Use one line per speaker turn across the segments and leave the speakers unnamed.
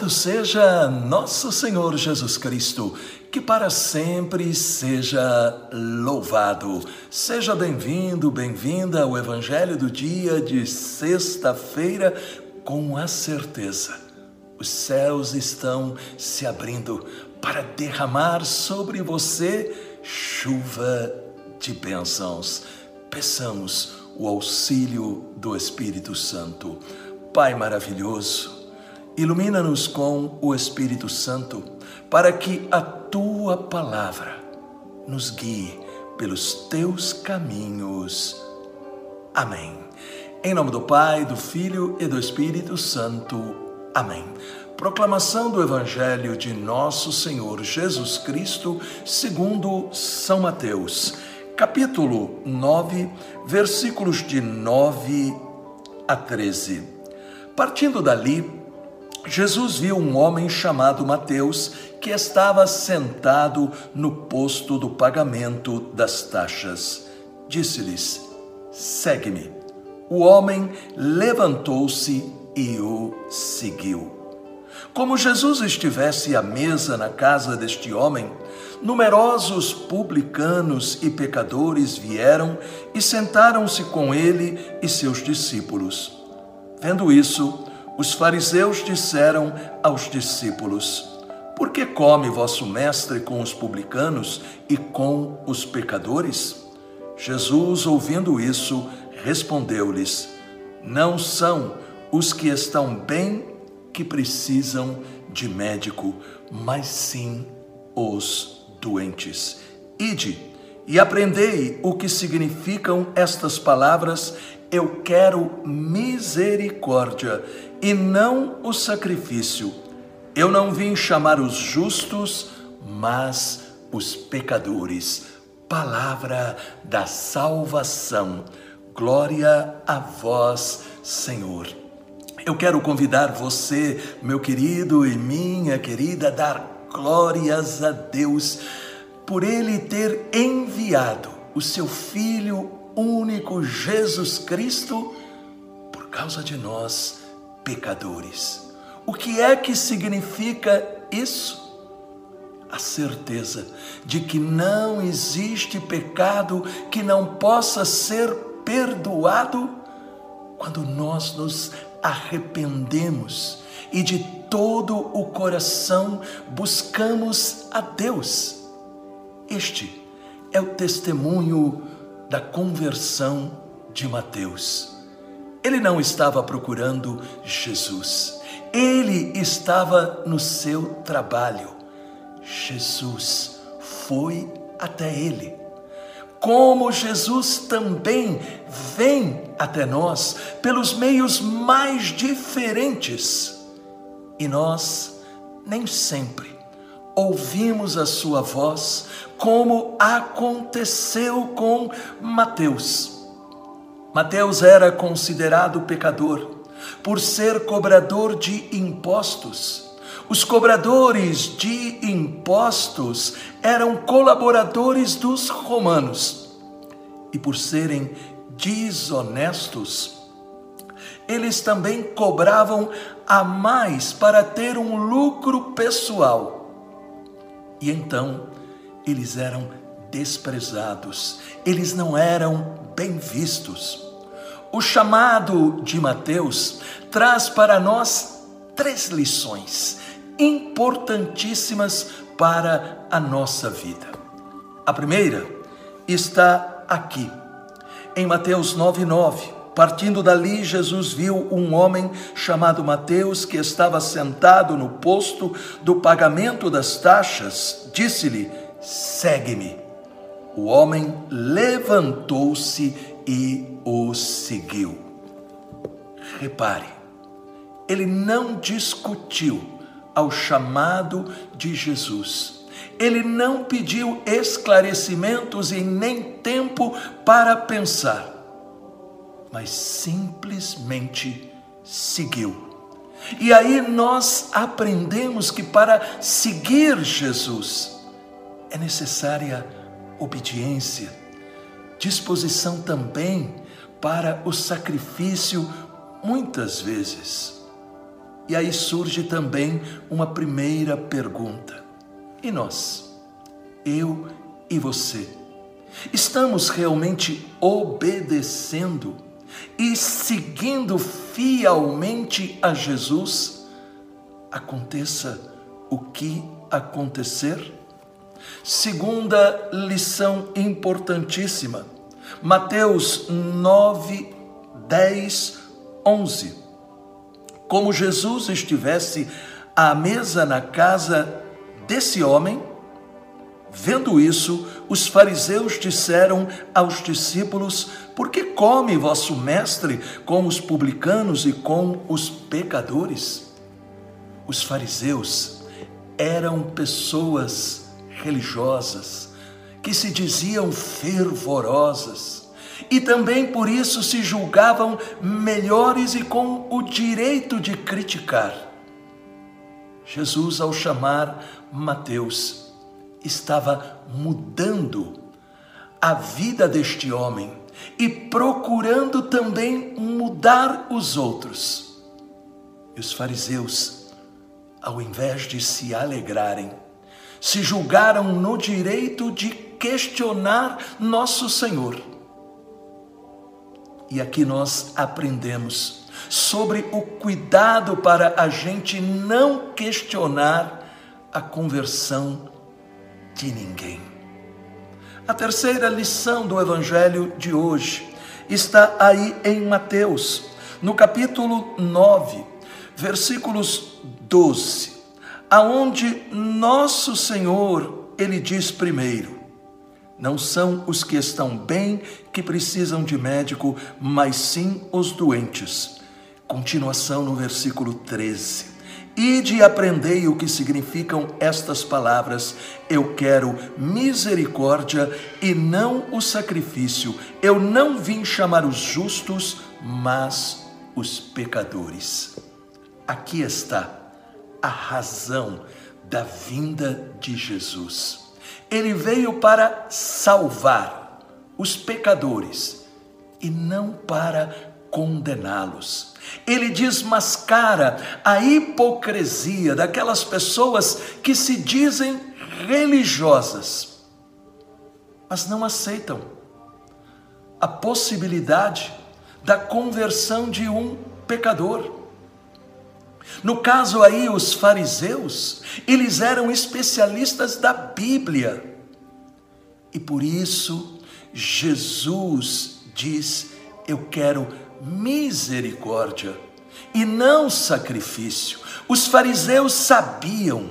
Louvado seja nosso Senhor Jesus Cristo, que para sempre seja louvado. Seja bem-vindo, bem-vinda ao Evangelho do dia de sexta-feira, com a certeza. Os céus estão se abrindo para derramar sobre você chuva de bênçãos. Peçamos o auxílio do Espírito Santo. Pai maravilhoso, Ilumina-nos com o Espírito Santo, para que a tua palavra nos guie pelos teus caminhos. Amém. Em nome do Pai, do Filho e do Espírito Santo. Amém. Proclamação do Evangelho de Nosso Senhor Jesus Cristo, segundo São Mateus, capítulo 9, versículos de 9 a 13. Partindo dali, Jesus viu um homem chamado Mateus que estava sentado no posto do pagamento das taxas. Disse-lhes: Segue-me. O homem levantou-se e o seguiu. Como Jesus estivesse à mesa na casa deste homem, numerosos publicanos e pecadores vieram e sentaram-se com ele e seus discípulos. Vendo isso, os fariseus disseram aos discípulos: Por que come vosso mestre com os publicanos e com os pecadores? Jesus, ouvindo isso, respondeu-lhes: Não são os que estão bem que precisam de médico, mas sim os doentes. Ide e aprendei o que significam estas palavras eu quero misericórdia e não o sacrifício. Eu não vim chamar os justos, mas os pecadores. Palavra da salvação. Glória a vós, Senhor. Eu quero convidar você, meu querido e minha querida, a dar glórias a Deus por Ele ter enviado o seu Filho único Jesus Cristo por causa de nós, pecadores. O que é que significa isso? A certeza de que não existe pecado que não possa ser perdoado quando nós nos arrependemos e de todo o coração buscamos a Deus. Este é o testemunho da conversão de Mateus. Ele não estava procurando Jesus, ele estava no seu trabalho. Jesus foi até ele. Como Jesus também vem até nós pelos meios mais diferentes. E nós nem sempre ouvimos a sua voz, como aconteceu com Mateus. Mateus era considerado pecador por ser cobrador de impostos. Os cobradores de impostos eram colaboradores dos romanos e, por serem desonestos, eles também cobravam a mais para ter um lucro pessoal. E então eles eram desprezados, eles não eram bem vistos. O chamado de Mateus traz para nós três lições importantíssimas para a nossa vida. A primeira está aqui, em Mateus 9,9. Partindo dali, Jesus viu um homem chamado Mateus que estava sentado no posto do pagamento das taxas. Disse-lhe: Segue-me. O homem levantou-se e o seguiu. Repare, ele não discutiu ao chamado de Jesus. Ele não pediu esclarecimentos e nem tempo para pensar mas simplesmente seguiu. E aí nós aprendemos que para seguir Jesus é necessária obediência, disposição também para o sacrifício, muitas vezes. E aí surge também uma primeira pergunta: e nós? Eu e você? Estamos realmente obedecendo e seguindo fielmente a Jesus? Aconteça o que acontecer? Segunda lição importantíssima, Mateus 9, 10, 11. Como Jesus estivesse à mesa na casa desse homem, vendo isso, os fariseus disseram aos discípulos: Por que come vosso mestre com os publicanos e com os pecadores? Os fariseus eram pessoas religiosas que se diziam fervorosas e também por isso se julgavam melhores e com o direito de criticar. Jesus, ao chamar Mateus, estava mudando a vida deste homem e procurando também mudar os outros. E os fariseus, ao invés de se alegrarem, se julgaram no direito de questionar nosso Senhor. E aqui nós aprendemos sobre o cuidado para a gente não questionar a conversão de ninguém. A terceira lição do Evangelho de hoje está aí em Mateus, no capítulo 9, versículos 12 aonde nosso Senhor, ele diz primeiro, não são os que estão bem que precisam de médico, mas sim os doentes. Continuação no versículo 13. Ide aprendei o que significam estas palavras. Eu quero misericórdia e não o sacrifício. Eu não vim chamar os justos, mas os pecadores. Aqui está a razão da vinda de Jesus. Ele veio para salvar os pecadores e não para condená-los. Ele desmascara a hipocrisia daquelas pessoas que se dizem religiosas, mas não aceitam a possibilidade da conversão de um pecador. No caso aí, os fariseus, eles eram especialistas da Bíblia. E por isso, Jesus diz: Eu quero misericórdia e não sacrifício. Os fariseus sabiam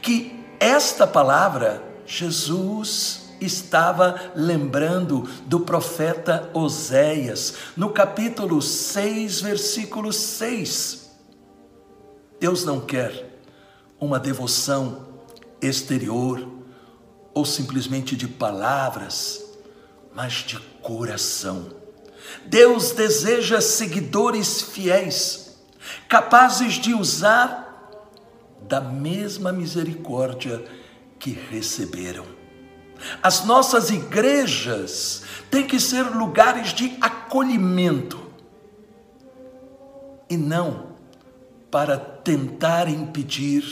que esta palavra, Jesus estava lembrando do profeta Oséias, no capítulo 6, versículo 6 Deus não quer uma devoção exterior ou simplesmente de palavras, mas de coração. Deus deseja seguidores fiéis, capazes de usar da mesma misericórdia que receberam. As nossas igrejas têm que ser lugares de acolhimento e não para tentar impedir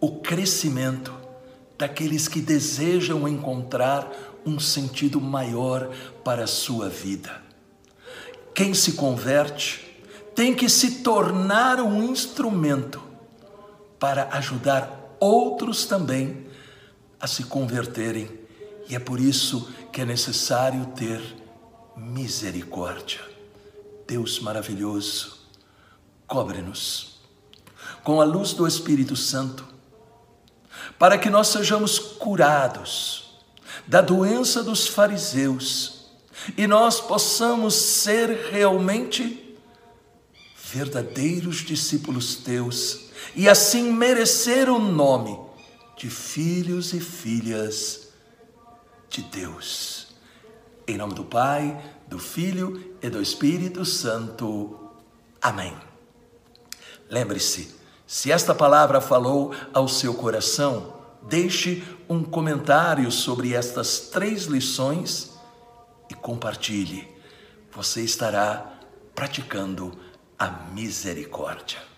o crescimento daqueles que desejam encontrar um sentido maior para a sua vida. Quem se converte tem que se tornar um instrumento para ajudar outros também a se converterem, e é por isso que é necessário ter misericórdia. Deus maravilhoso, cobre-nos com a luz do Espírito Santo, para que nós sejamos curados da doença dos fariseus e nós possamos ser realmente verdadeiros discípulos teus e assim merecer o nome de filhos e filhas de Deus. Em nome do Pai, do Filho e do Espírito Santo. Amém. Lembre-se, se esta palavra falou ao seu coração, deixe um comentário sobre estas três lições e compartilhe. Você estará praticando a misericórdia.